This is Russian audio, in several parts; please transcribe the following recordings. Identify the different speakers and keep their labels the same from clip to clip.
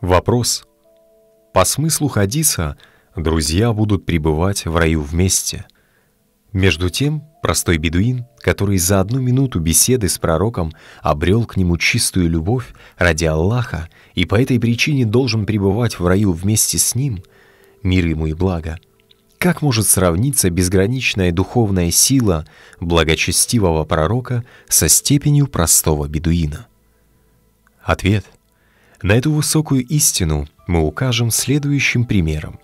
Speaker 1: Вопрос. По смыслу хадиса друзья будут пребывать в раю вместе. Между тем, простой бедуин, который за одну минуту беседы с пророком обрел к нему чистую любовь ради Аллаха и по этой причине должен пребывать в раю вместе с ним, мир ему и благо, как может сравниться безграничная духовная сила благочестивого пророка со степенью простого бедуина? Ответ. На эту высокую истину мы укажем следующим примером.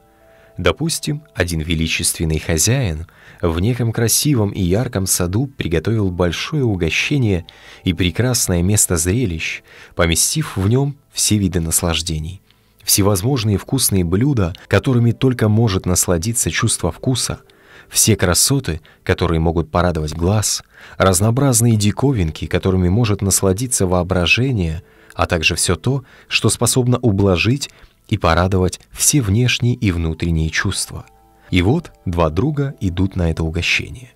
Speaker 1: Допустим, один величественный хозяин в неком красивом и ярком саду приготовил большое угощение и прекрасное место зрелищ, поместив в нем все виды наслаждений. Всевозможные вкусные блюда, которыми только может насладиться чувство вкуса, все красоты, которые могут порадовать глаз, разнообразные диковинки, которыми может насладиться воображение — а также все то, что способно ублажить и порадовать все внешние и внутренние чувства. И вот два друга идут на это угощение.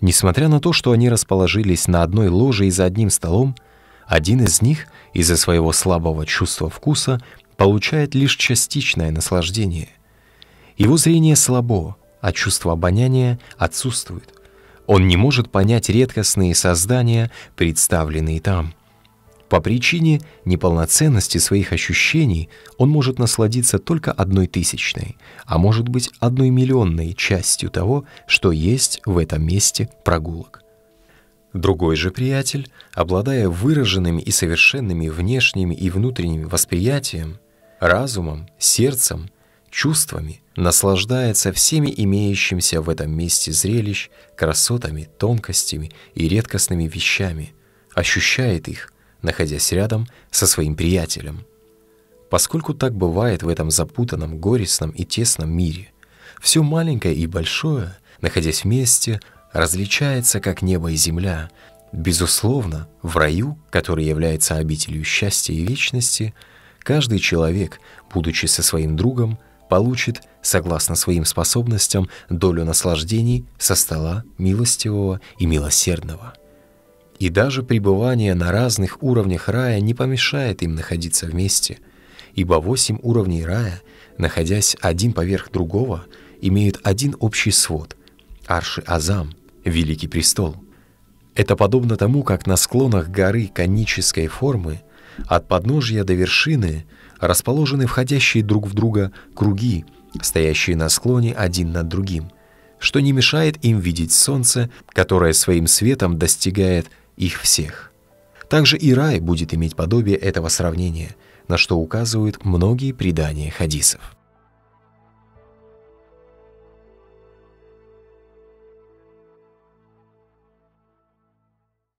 Speaker 1: Несмотря на то, что они расположились на одной ложе и за одним столом, один из них из-за своего слабого чувства вкуса получает лишь частичное наслаждение. Его зрение слабо, а чувство обоняния отсутствует. Он не может понять редкостные создания, представленные там — по причине неполноценности своих ощущений он может насладиться только одной тысячной, а может быть одной миллионной частью того, что есть в этом месте прогулок. Другой же приятель, обладая выраженными и совершенными внешними и внутренними восприятием, разумом, сердцем, чувствами, наслаждается всеми имеющимся в этом месте зрелищ, красотами, тонкостями и редкостными вещами, ощущает их, находясь рядом со своим приятелем. Поскольку так бывает в этом запутанном, горестном и тесном мире, все маленькое и большое, находясь вместе, различается как небо и земля. Безусловно, в раю, который является обителью счастья и вечности, каждый человек, будучи со своим другом, получит, согласно своим способностям, долю наслаждений со стола милостивого и милосердного. И даже пребывание на разных уровнях рая не помешает им находиться вместе, ибо восемь уровней рая, находясь один поверх другого, имеют один общий свод — Арши Азам, Великий Престол. Это подобно тому, как на склонах горы конической формы от подножья до вершины расположены входящие друг в друга круги, стоящие на склоне один над другим, что не мешает им видеть солнце, которое своим светом достигает их всех. Также и рай будет иметь подобие этого сравнения, на что указывают многие предания хадисов.